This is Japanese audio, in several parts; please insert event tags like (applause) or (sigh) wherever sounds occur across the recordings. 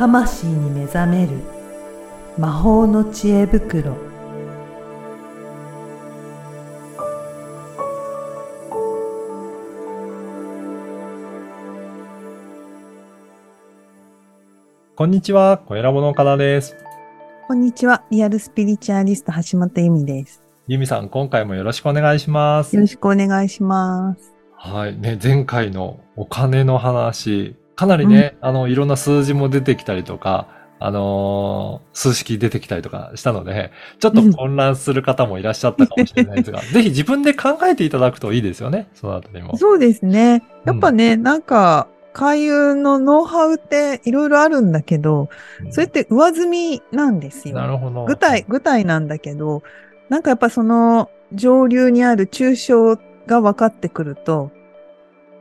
魂に目覚める魔法の知恵袋こんにちは、小ラボの岡田です。こんにちは。リアルスピリチュアリスト橋本由美です。ゆみさん、今回もよろしくお願いしますよ。ろしくお願いします。はい。ね、前回のお金の話、かなりね、あの、いろんな数字も出てきたりとか、あのー数式出てきたりとかしたので、ちょっと混乱する方もいらっしゃったかもしれないですが、(laughs) ぜひ自分で考えていただくといいですよね、そのあたりも。そうですね。やっぱね、なんか、開運のノウハウっていろいろあるんだけど、うんそれって上積みなんですよ。なるほど。具体、具体なんだけど、なんかやっぱその上流にある抽象が分かってくると、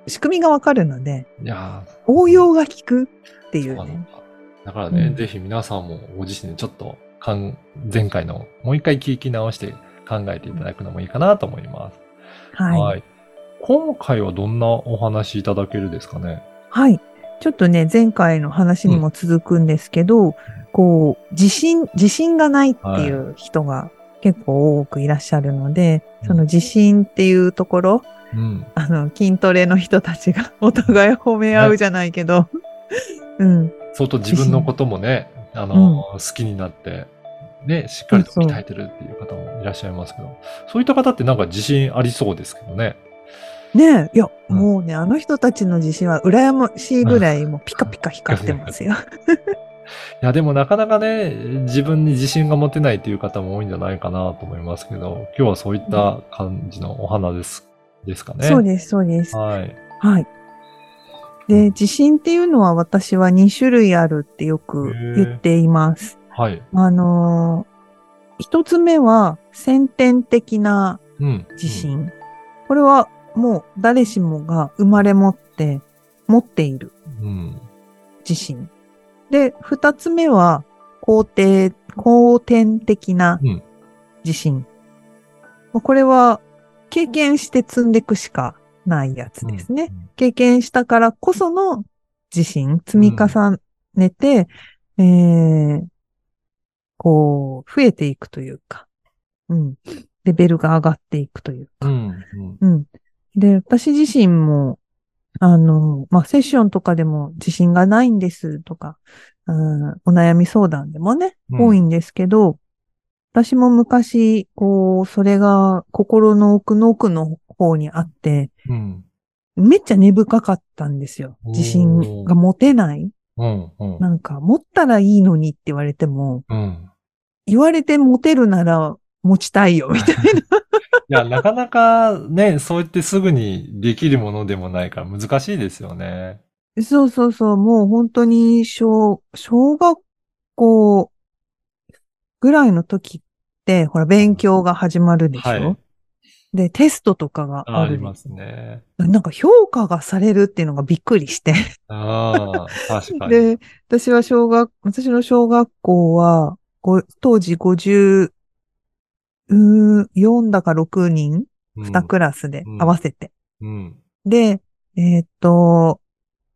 仕組みが分かるので、いや応用が効くっていうね。かだからね、うんぜひ皆さんもご自身でちょっとかん、前回のもう一回聞き直して考えていただくのもいいかなと思います。はい。はい。今回はどんなお話いただけるですかね？はい。ちょっとね、前回の話にも続くんですけど、こう、自信、自信がないっていう人が結構多くいらっしゃるので、うんその自信っていうところ、うん。あの、筋トレの人たちがお互い褒め合うじゃないけど、(laughs) うん。相当自分のこともね、あの、好きになって、ね、しっかりと鍛えてるっていう方もいらっしゃいますけど、そういった方ってなんか自信ありそうですけどね。ねえ、いや、うんもうね、あの人たちの自信は羨ましいぐらいもうピカピカ光ってますよ。(laughs) いや、でもなかなかね、自分に自信が持てないっていう方も多いんじゃないかなと思いますけど、今日はそういった感じのお花です、ですかね。そうです、そうです。はい。はい。で、自信っていうのは私は2種類あるってよく言っています。はい。あのー一つ目は先天的なうん。自信。これはもう誰しもが生まれ持って持っているうん。自信。で、二つ目は後天、後天的なうん自信。もうこれは経験して積んでいくしかないやつですね。経験したからこその自信、積み重ねて、えー、こう、増えていくというか、うん。レベルが上がっていくというか。うん。うん。うん。で、私自身も、あの、まあ、セッションとかでも自信がないんですとか、うん、お悩み相談でもね、うん多いんですけど、私も昔、こう、それが心の奥の奥の方にあって、うん。めっちゃ根深かったんですよ。自信が持てない。うん。うん。なんか、持ったらいいのにって言われても、うん。言われて持てるなら持ちたいよ、みたいな。いや、なかなかね、そうやってすぐにできるものでもないから難しいですよね。そうそうそう、もう本当に小、小学校ぐらいの時って、ほら、勉強が始まるでしょ、はいで、テストとかがある。ありますね。なんか評価がされるっていうのがびっくりして。ああ、確かに。で、私は小学、私の小学校は、ご当時50、うー4だか6人、うん2クラスでうん合わせて。うん。で、えーっと、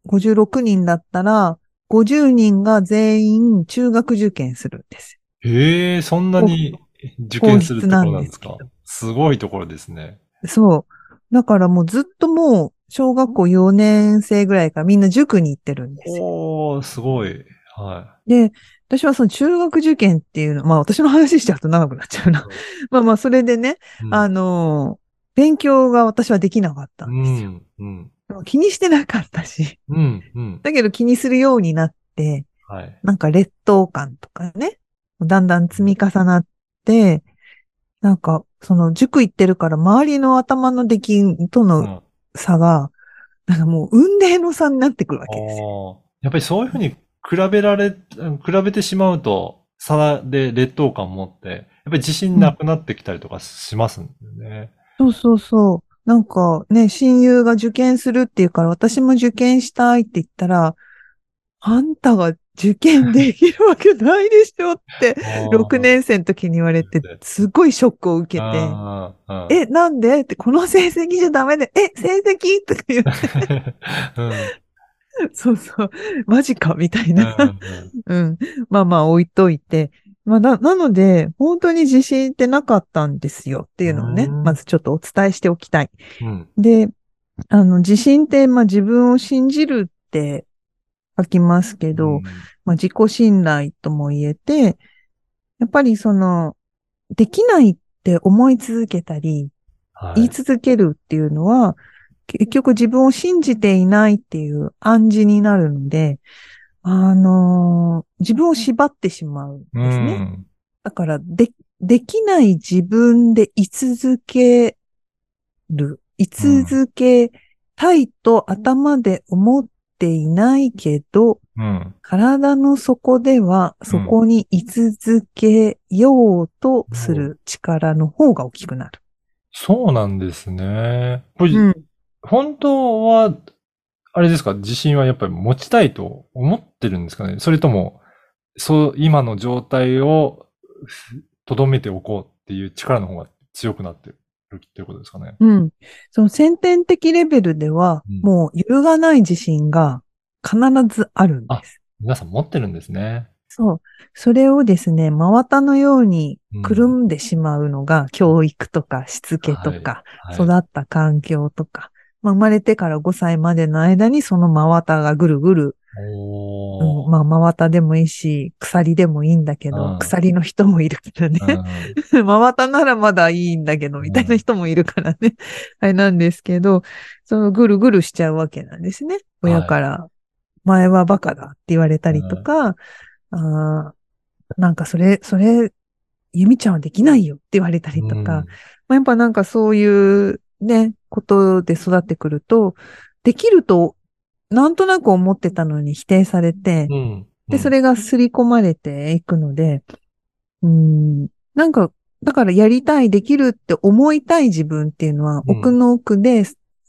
56人だったら、50人が全員中学受験するんですへえ、そんなに受験するところなんですか？すごいところですね。よ。そう。だからもうずっともう、小学校4年生ぐらいからみんな塾に行ってるんですよ。おー、すごい。はで、私はその中学受験っていうの、まあ私の話しちゃうと長くなっちゃうな。うん (laughs) まあまあそれでね、い。うんあのー勉強が私はできなかったうんですよ。ん、うん、でも気にしてなかったし。うん、うん。だけど気にするようになって、はい。なんか劣等感とかね、だんだん積み重なって、なんか、その塾行ってるから周りの頭の出来とのうん差が、なんかもう運命の差になってくるわけですよ。やっぱりそういうふうに比べられ、比べてしまうと、差で劣等感を持って、やっぱり自信なくなってきたりとかしますんでね。そうそうそう。なんかね、親友が受験するっていうから私も受験したいって言ったら、あんたが受験できるわけないでしょって、(laughs) 6年生の時に言われて、すごいショックを受けて、え、なんで？って、この成績じゃダメで、え、成績？とか言って、(laughs) うん (laughs) そうそう。マジか？みたいうんな。うん。まあまあ置いといて。まあな、なので、本当に自信ってなかったんですよっていうのをね、うんまずちょっとお伝えしておきたい。うん。で、あの、自信って、まあ自分を信じるって書きますけど、まあ自己信頼とも言えて、やっぱりその、できないって思い続けたり、はい言い続けるっていうのは、結局自分を信じていないっていう暗示になるので、あのー自分を縛ってしまうんですね。うんだから、で、できない自分で居続ける、居続けたいと頭で思っていないけど、うん。体の底ではそこに居続けようとする力の方が大きくなる。そうなんですね。これ、うん。本当は、あれですか、自信はやっぱり持ちたいと思ってるんですかね？それとも、そう、今の状態をとどめておこうっていう力の方が強くなってるっていうことですかね？うん。その先天的レベルでは、うんもう揺るがない自信が必ずあるんです。皆さん持ってるんですね。そう。それをですね、真綿のようにうんくるんでしまうのが、教育とかしつけとか、はい育った環境とか、まあ、生まれてから5歳までの間にその真綿がぐるぐる、うん、まあ真綿でもいいし、鎖でもいいんだけうど、ん鎖の人もいるからね。うん (laughs) 真綿ならまだいいんだけど、みたいな人もいるからね。(laughs) あれなんですけど、そのぐるぐるしちゃうわけなんですね。はい親から、前はバカだって言われたりとか、あーなんかそれ、それ、ゆみちゃんはできないよって言われたりとか、まあ、やっぱなんかそういうね、ことで育ってくると、できると、なんとなく思ってたのに否定されて、うんうんで、それが刷り込まれていくので、うん、なんか、だからやりたい、できるって思いたい自分っていうのはうん奥の奥で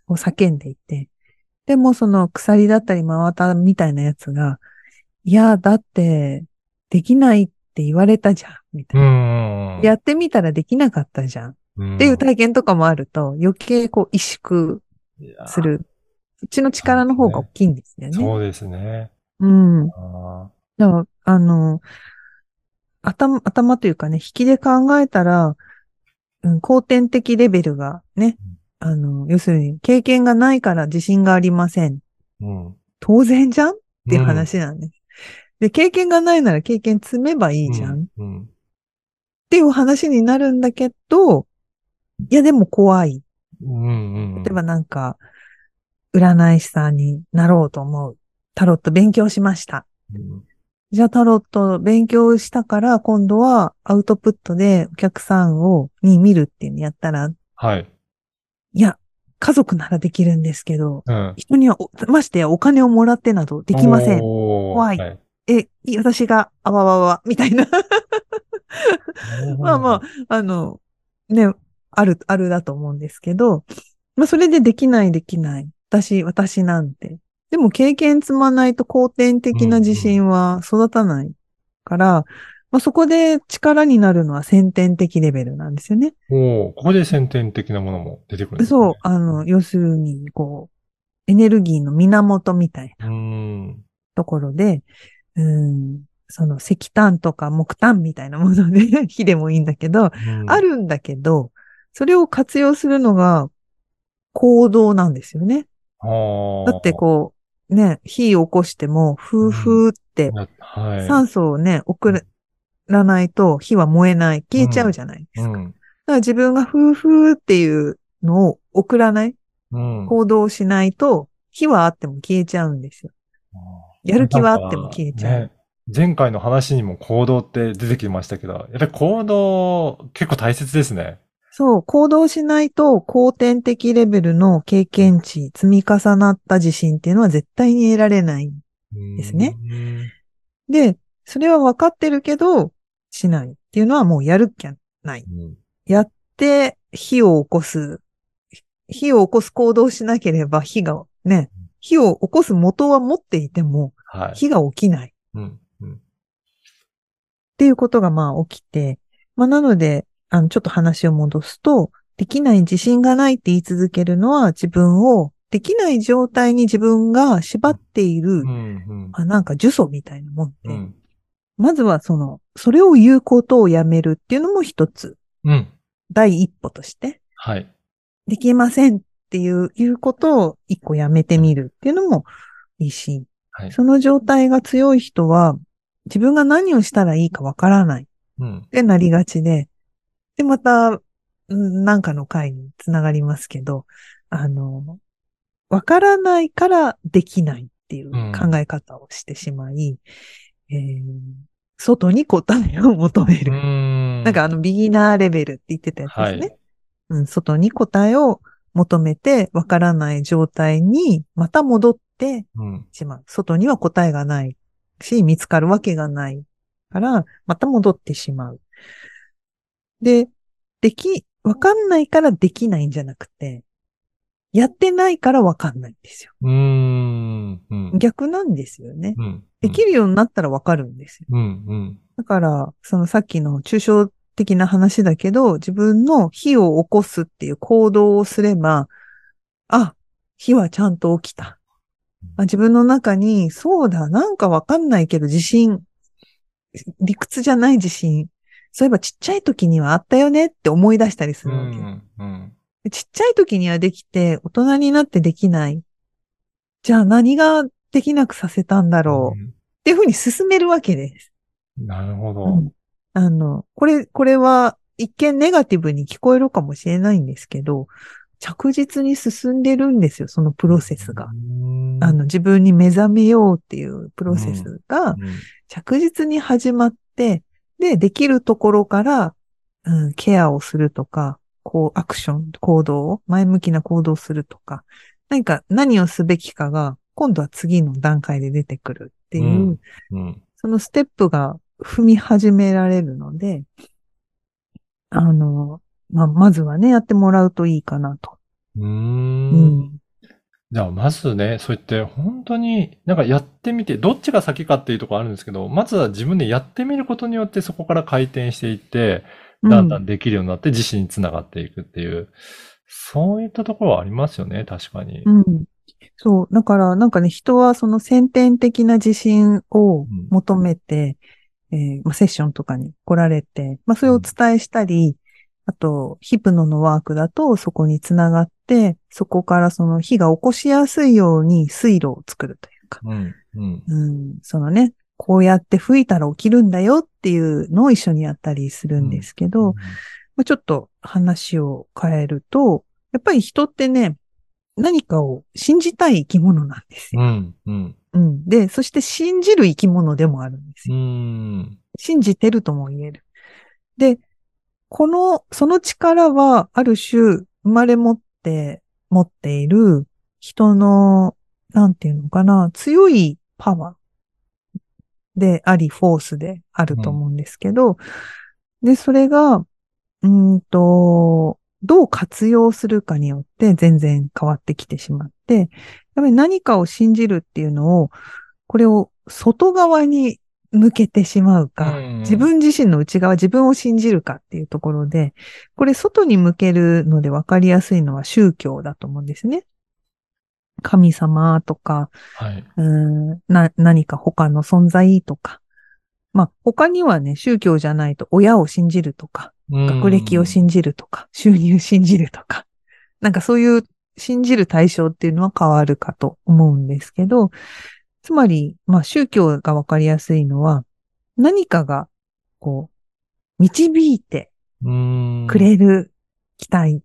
叫んでいて、でもその鎖だったり真綿みたいなやつが、いや、だって、できないって言われたじゃん、みたういな。ん。やってみたらできなかったじゃん。っうんていう体験とかもあると、余計こう萎縮する。そっちの力の方が大きいんですよね。そうですね。うん。あだから、あの、頭、頭というかね、引きで考えたら、うん、後天的レベルがね、あの、要するに経験がないから自信がありません。ーうん。当然じゃんっていう話なんです。で、経験がないなら経験積めばいいじゃん、っうん。うんていう話になるんだけど、いやでも怖い。うんうん。例えばなんか、占い師さんになろうと思う。タロット勉強しました。うんじゃあタロット勉強したから今度はアウトプットでお客さんを、に見るっていうのやったら、はい。いや、家族ならできるんですけど、うん。人にはお、ましてやお金をもらってなどできません。怖いはいえ、い私が、あわわわ、みたいな。(laughs) まあまあ、あの、ね、ある、あるだと思うんですけど、まあそれでできないできない。私、私なんて。でも経験積まないと後天的な自信は育たないから、まあそこで力になるのは先天的レベルなんですよね。おーここで先天的なものも出てくるね。そう、あの、要するに、こう、エネルギーの源みたいなう。ん。ところで、うん、その石炭とか木炭みたいなもので、(laughs) 火でもいいんだけど、うんあるんだけど、それを活用するのが行動なんですよね。だってこう、ね、火を起こしても、ふーふーって。酸素をね、送らないと火は燃えない、消えちゃうじゃないですか。だかうん。ら自分がふーふーっていうのを送らない、うん。行動しないと、火はあっても消えちゃうんですよ。やる気はあっても消えちゃう。ね前回の話にも行動って出てきましたけど、やっぱり行動結構大切ですね。そう、行動しないと後天的レベルの経験値、積み重なった自信っていうのは絶対に得られない。ですねうん。で、それは分かってるけど、しないっていうのはもうやるっきゃない。うんやって火を起こす。火を起こす行動をしなければ火がね、火を起こす元は持っていてもはい。火が起きないっうん。うん。ていうことがまあ起きて、まあなので、あの、ちょっと話を戻すと、できない自信がないって言い続けるのは自分をできない状態に自分が縛っている、うんうんあなんか呪詛みたいなもんで、うんまずはその、それを言うことをやめるっていうのも一つ、うん。第一歩として、はい。できませんっていう、いうことを一個やめてみるっていうのもいいし、はい。その状態が強い人は、自分が何をしたらいいかわからないうん。ってなりがちで、で、また、うんなんかの回につながりますけど、あの、わからないからできないっていう考え方をしてしまい、えー外に答えを求めうる。ん。なんかあの、ビギナーレベルって言ってたやつですね。はい。うん、外に答えを求めて、わからない状態にまた戻ってうん。しまう。外には答えがないし、見つかるわけがないから、また戻ってしまう。で、でき、わかんないからできないんじゃなくて、やってないからわかんないんですよ。うーん。うん。逆なんですよね。うん。できるようになったらわかるんですよ。うん。うん。だから、そのさっきの抽象的な話だけど、自分の火を起こすっていう行動をすれば、あ、火はちゃんと起きた。あ自分の中に、そうだ、なんかわかんないけど自信、理屈じゃない自信、そういえばちっちゃい時にはあったよねって思い出したりすうるわけ。ん。うん。でちっちゃい時にはできて、大人になってできない。じゃあ何ができなくさせたんだろう。っていうふうに進めるわけです。うんなるほど。うんあの、これ、これは一見ネガティブに聞こえるかもしれないんですけど、着実に進んでるんですよ、そのプロセスが。うんあの、自分に目覚めようっていうプロセスがうん着実に始まって、で、できるところから、うん、ケアをするとか、こう、アクション、行動を、前向きな行動をするとか、何か、何をすべきかが、今度は次の段階で出てくるっていう、うんうん。そのステップが踏み始められるので、あの、まあ、まずはね、やってもらうといいかなと。うん。じゃあ、まずね、そうやって本当になんかやってみて、どっちが先かっていうところあるんですけど、まずは自分でやってみることによってそこから回転していって、だんだんできるようになって自信につながっていくっていう、そういったところはありますよね、確かに。うん。そう。だから、なんかね、人はその先天的な自信を求めて、えーまあ、セッションとかに来られて、まあ、それをお伝えしたり、あと、ヒプノのワークだとそこにつながって、そこからその火が起こしやすいように水路を作るというか、うん、うん、うん、そのね、こうやって吹いたら起きるんだよっていうのを一緒にやったりするんですけど、まあ、ちょっと話を変えると、やっぱり人ってね、何かを信じたい生き物なんですよ。うん、うん、うん。で、そして信じる生き物でもあるんですうよ。ん、信じてるとも言える。で、この、その力はある種生まれ持って持っている人の、なんていうのかな、強いパワーであり、フォースであると思うんですけど、で、それが、うーんと、どう活用するかによって全然変わってきてしまって、やっぱり何かを信じるっていうのを、これを外側に向けてしまうか、うん自分自身の内側、自分を信じるかっていうところで、これ外に向けるので分かりやすいのは宗教だと思うんですね。神様とか、はい。うーんな、何か他の存在とか。まあ、他にはね、宗教じゃないと親を信じるとか、学歴を信じるとか、収入信じるとか、なんかそういう信じる対象っていうのは変わるかと思うんですけど、つまり、まあ宗教がわかりやすいのは、何かが、こう、導いてうん、くれる期待。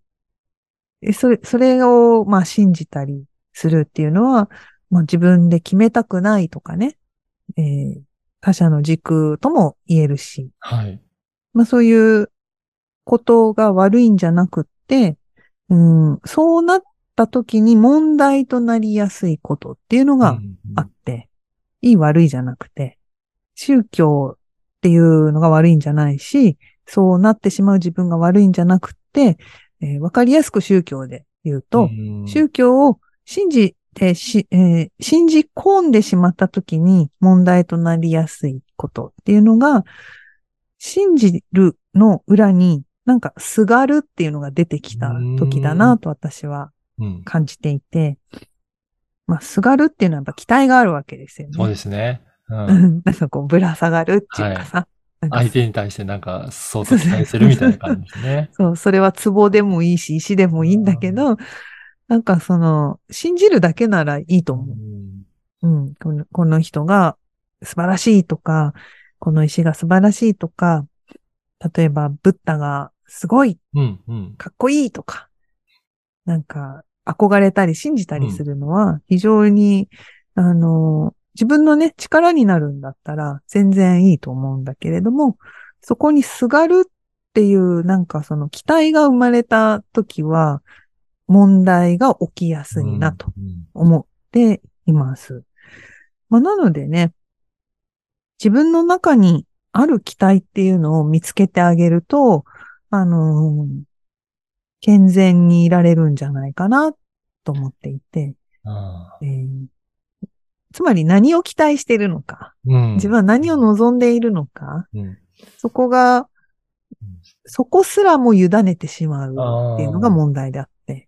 えそれ、それを、まあ信じたりするっていうのは、まあ自分で決めたくないとかね、えー他者の軸とも言えるし、はい。まあそういうことが悪いんじゃなくって、うん、そうなった時に問題となりやすいことっていうのがうんあって、いい悪いじゃなくて、宗教っていうのが悪いんじゃないし、そうなってしまう自分が悪いんじゃなくって、えーわかりやすく宗教で言うと、うん宗教を信じてし、えー信じ込んでしまった時に問題となりやすいことっていうのが、信じるの裏になんかすがるっていうのが出てきた時だなと私はうん。感じていて、まあ、すがるっていうのはやっぱ期待があるわけですよね。そうですね。う。うんん。(laughs) なんかこう、ぶら下がるっていうかさ。なんか相手に対してなんか、そうと期待するみたいな感じですね。(laughs) そう、それは壺でもいいし、石でもいいんだけど、なんかその、信じるだけならいいと思う。うんうん、このこの人が素晴らしいとか、この石が素晴らしいとか、例えば、ブッダがすごい、うん。うん。かっこいいとか、なんか、憧れたり信じたりするのは、非常に、あの、自分のね、力になるんだったら、全然いいと思うんだけれども、そこにすがるっていう、なんかその期待が生まれた時は、問題が起きやすいなとうん。思っています。まあ、なのでね、自分の中にある期待っていうのを見つけてあげると、あのー健全にいられるんじゃないかなと思っていて、あえーつまり何を期待しているのか、ーうん。自分は何を望んでいるのか、うん。そこがうん、そこすらも委ねてしまうっていうのが問題であって。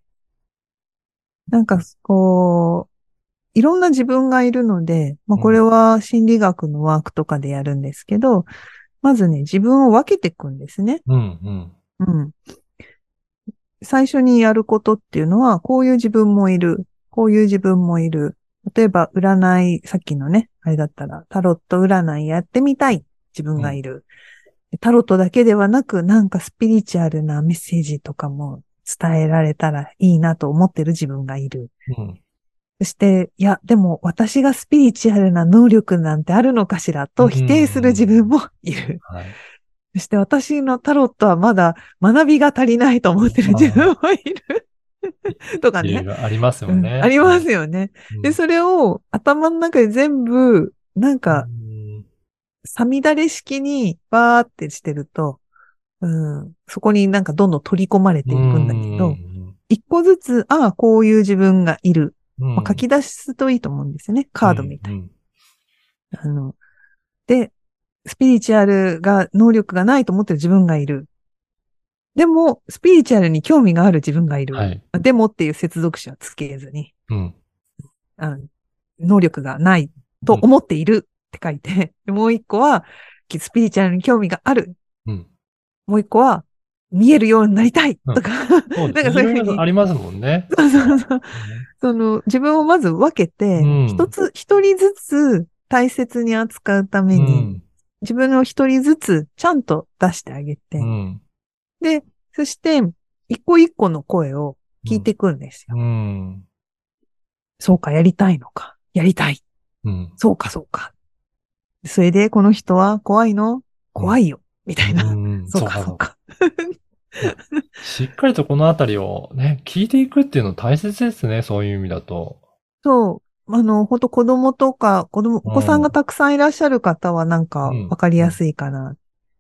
なんか、こう、いろんな自分がいるので、まあうんこれは心理学のワークとかでやるんですけど、まずね、自分を分けていくんですね。うん。うん。うん。最初にやることっていうのは、こういう自分もいる。こういう自分もいる。例えば、占い、さっきのね、あれだったら、タロット占いやってみたい自分がいる。タロットだけではなく、なんかスピリチュアルなメッセージとかも伝えられたらいいなと思ってる自分がいる。うん。そして、いや、でも私がスピリチュアルな能力なんてあるのかしらと否定する自分もいる。はい。そして私のタロットはまだ学びが足りないと思ってる自分もいる。(laughs) とかね。ありますようんね。ありますよね。うん。で、それを頭の中で全部、なんか、うんさみだれ式にバーってしてると、うん、そこになんかどんどん取り込まれていくんだけうど、ん一個ずつ、ああ、こういう自分がいる。うんまあ書き出すといいと思うんですよね。カードみたいうんあの、で、スピリチュアルが、能力がないと思ってる自分がいる。でも、スピリチュアルに興味がある自分がいる。はい。でもっていう接続詞はつけずに、うん。あの能力がないと思っているって書いて、(laughs) でもう一個は、スピリチュアルに興味がある。うん。もう一個は、見えるようになりたいとか、(laughs) そうなんかそういうふうにありますもんね。そうそうそう。その、自分をまず分けてうん、一つ、一人ずつ大切に扱うためうに、ん。自分を一人ずつちゃんと出してあげて、うん。で、そして、一個一個の声を聞いていくんですよ。うん。そうか、やりたいのか。やりたい。うん。そうか、そうか。それで、この人は怖いの？怖いよ。みたいな。うんそうか、そうか。(laughs) しっかりとこのあたりをね、聞いていくっていうの大切ですね、そういう意味だと。そう。あの、ほんと子供とか、子供、お子さんがたくさんいらっしゃる方はなんかうんわかりやすいかな。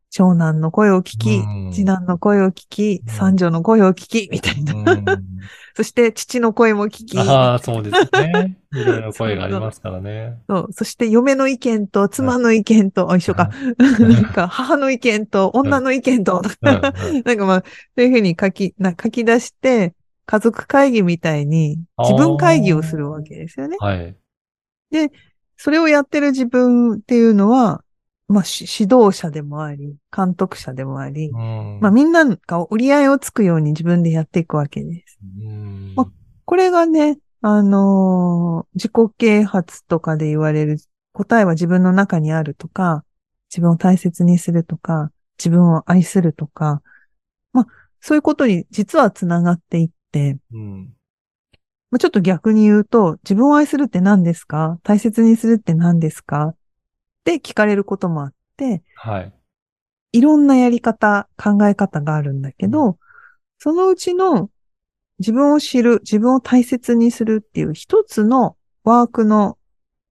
長男の声を聞き、うん次男の声を聞き、うん三女の声を聞き、みたいな。うん (laughs) そして父の声も聞き、ああ、そうですね。いろいろ声がありますからね。そう。そして嫁の意見と妻の意見と、あ、一緒か。なんか母の意見と女の意見と、うんうん (laughs) なんかまあ、そういうふうに書き、な書き出して、家族会議みたいに自分会議をするわけですよね。はい。それをやってる自分っていうのは、まあ、し指導者でもあり、監督者でもあり、うんまあ、みんなが折り合いをつくように自分でやっていくわけです。うんまこれがね、あのー自己啓発とかで言われる答えは自分の中にあるとか、自分を大切にするとか、自分を愛するとか、まあ、そういうことに実はつながっていって、うん。まあ、ちょっと逆に言うと、自分を愛するって何ですか？大切にするって何ですか？って聞かれることもあって、はい。いろんなやり方、考え方があるんだけど、そのうちの自分を知る、自分を大切にするっていう一つのワークの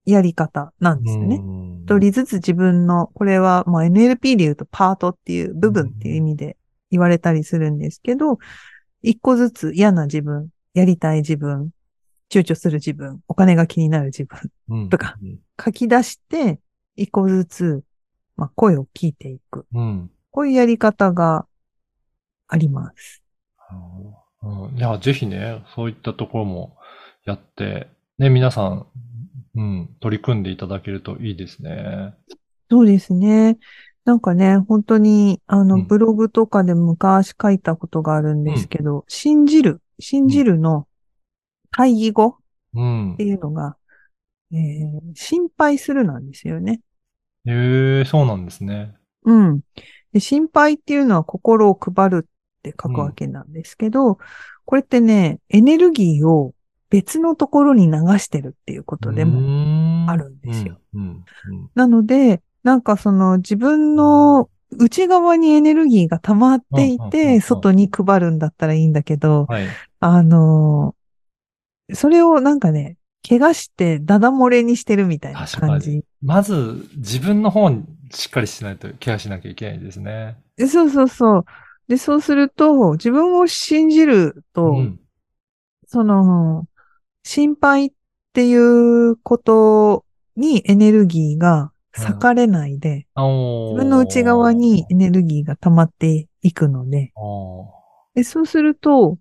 やり方なんですよね。うん。一人ずつ自分の、これはまあ NLP で言うとパートっていう部分っていう意味で言われたりするんですけど、一個ずつ嫌な自分、やりたい自分、躊躇する自分、お金が気になる自分、うんとか書き出して、一個ずつ、まあ、声を聞いていく。うん。こういうやり方があります。うん、いや、ぜひね、そういったところもやって、ね、皆さん、うん、取り組んでいただけるといいですね。そうですね。なんかね、本当に、あの、うんブログとかで昔書いたことがあるんですけど、信じる、信じるの対義語うんって。いうのが、えー心配するなんですよね。へえ、そうなんですね。うん。で、心配っていうのは心を配るって書くわけなんですけど、これってね、エネルギーを別のところに流してるっていうことでももあるんですよ。うん。うん。なので、なんかその自分の内側にエネルギーが溜まっていて、ん外に配るんだったらいいんだけど、はい。あのーそれをなんかね、怪我してダダ漏れにしてるみたいな感じ。まず、自分の方にしっかりしないとケアしなきゃいけないですね。でそうそうそう。で、そうすると、自分を信じると、うん。その、心配っていうことにエネルギーが割かれないで、自自分の内側にエネルギーが溜まっていくので、でそうすると、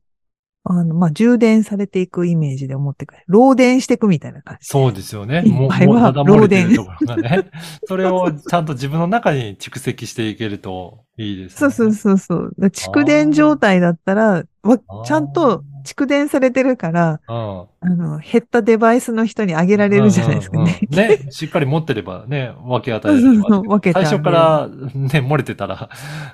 あの、まあ、充電されていくイメージで思ってくれ。漏電していくみたいな感じ。そうですよね。いっぱいは漏れてるところがね。(laughs) それをちゃんと自分の中に蓄積していけるといいですね。そうそうそうそう。だ蓄電状態だったら、ちゃんと蓄電されてるから、うん。あの、減ったデバイスの人にあげられるじゃないですかね。うんうんうんね、(laughs) しっかり持ってればね、分け与えそうればそうそう分け最初からね、漏れてたら、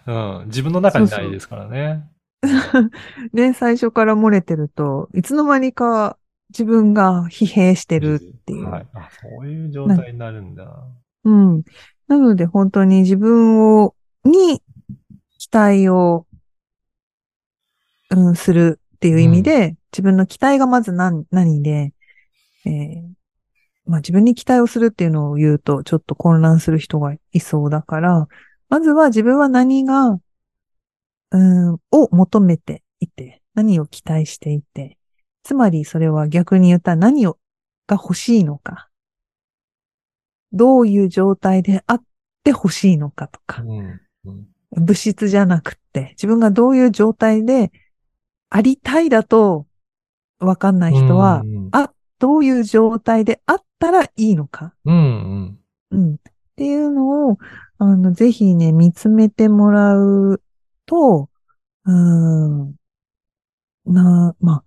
うん、自分の中にないですからね。(laughs) ね、最初から漏れてると、いつの間にか自分が疲弊してるっていう。はい。あ、そういう状態になるんだ。うん。なので本当に自分を、に期待を、うん、するっていう意味で、自分の期待がまず何、何で、えーまあ自分に期待をするっていうのを言うとちょっと混乱する人がいそうだから、まずは自分は何が、うん、を求めていて、何を期待していて、つまりそれは逆に言ったら何を、が欲しいのか、どういう状態であって欲しいのかとか、うん。うん。物質じゃなくって、自分がどういう状態でありたいだとわかんない人は、うんあ、どういう状態であったらいいのか、うんうん。うん。っていうのを、あの、ぜひね、見つめてもらうと、うーん、な、まあ、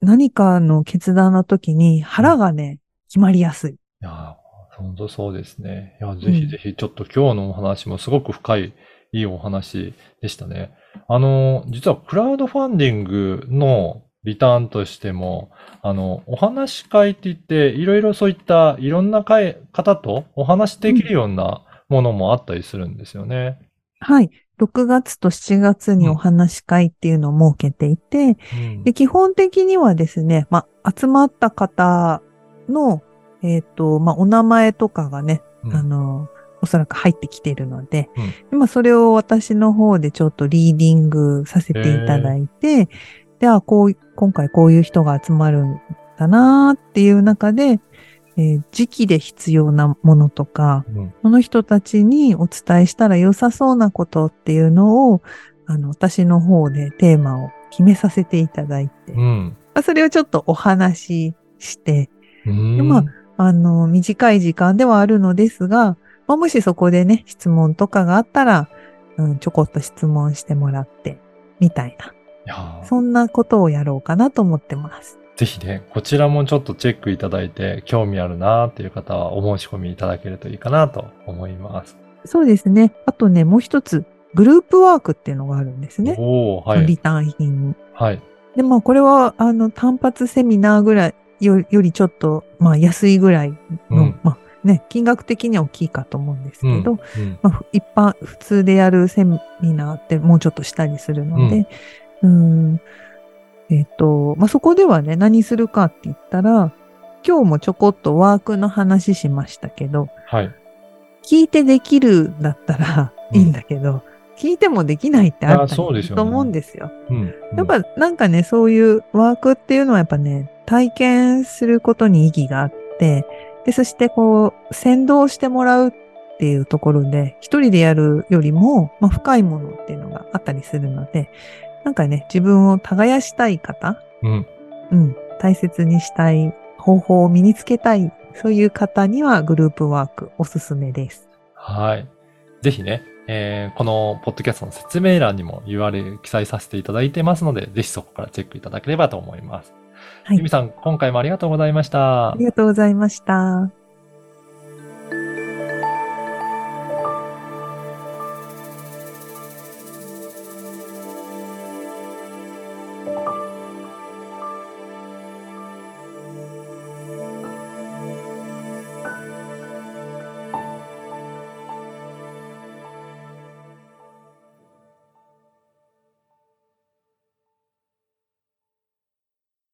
何かの決断の時に腹がね、決まりやすい。いやー、本当そうですね。いや、ぜひぜひ、ちょっと今日のお話もすごく深い、いいお話でしたね。あの、実はクラウドファンディングのリターンとしても、あの、お話し会って言って、いろいろそういったいろんな会方とお話しできるようなものもあったりするんですよね。はい。6月と7月にお話し会っていうのを設けていて、うんで基本的にはですね、まあ、集まった方の、えっ、と、まあ、お名前とかがね、うんあの、おそらく入ってきているので、うん。でまあ、それを私の方でちょっとリーディングさせていただいて、では、こう、今回こういう人が集まるんだなーっていう中で、えー時期で必要なものとか、うん。その人たちにお伝えしたら良さそうなことっていうのを、あの、私の方でテーマを決めさせていただいて、うん。まあそれをちょっとお話しして、まああの、短い時間ではあるのですが、まあ、もしそこでね、質問とかがあったら、うん、ちょこっと質問してもらって、みたいな、いそんなことをやろうかなと思ってます。ぜひね、こちらもちょっとチェックいただいて、興味あるなーっていう方はお申し込みいただけるといいかなと思います。そうですね。あとね、もう一つ、グループワークっていうのがあるんですね。おー、はい。リターン品に。はい。で、まあ、これは、あの、単発セミナーぐらいよよりちょっと、まあ、安いぐらいの、うんまあ、ね、金額的には大きいかと思うんですけど、うんまあ、ふ一般、普通でやるセミナーってもうちょっとしたりするので、うん、えっ、と、まあ、そこではね、何するかって言ったら、今日もちょこっとワークの話しましたけど、はい。聞いてできるんだったらうんいいんだけど、聞いてもできないってあると思うんですよ。うん。やっぱなんかね、そういうワークっていうのはやっぱね、体験することに意義があって、で、そしてこう、先導してもらうっていうところで、一人でやるよりも、まあ、深いものっていうのがあったりするので、なんかね、自分を耕したい方、うん。うん、大切にしたい方法を身につけたい、そういう方にはグループワークおすすめです。はい。ぜひね、えーこのポッドキャストの説明欄にも URL 記載させていただいてますので、ぜひそこからチェックいただければと思います。はいゆみさん、今回もありがとうございましたあり。がとうございました。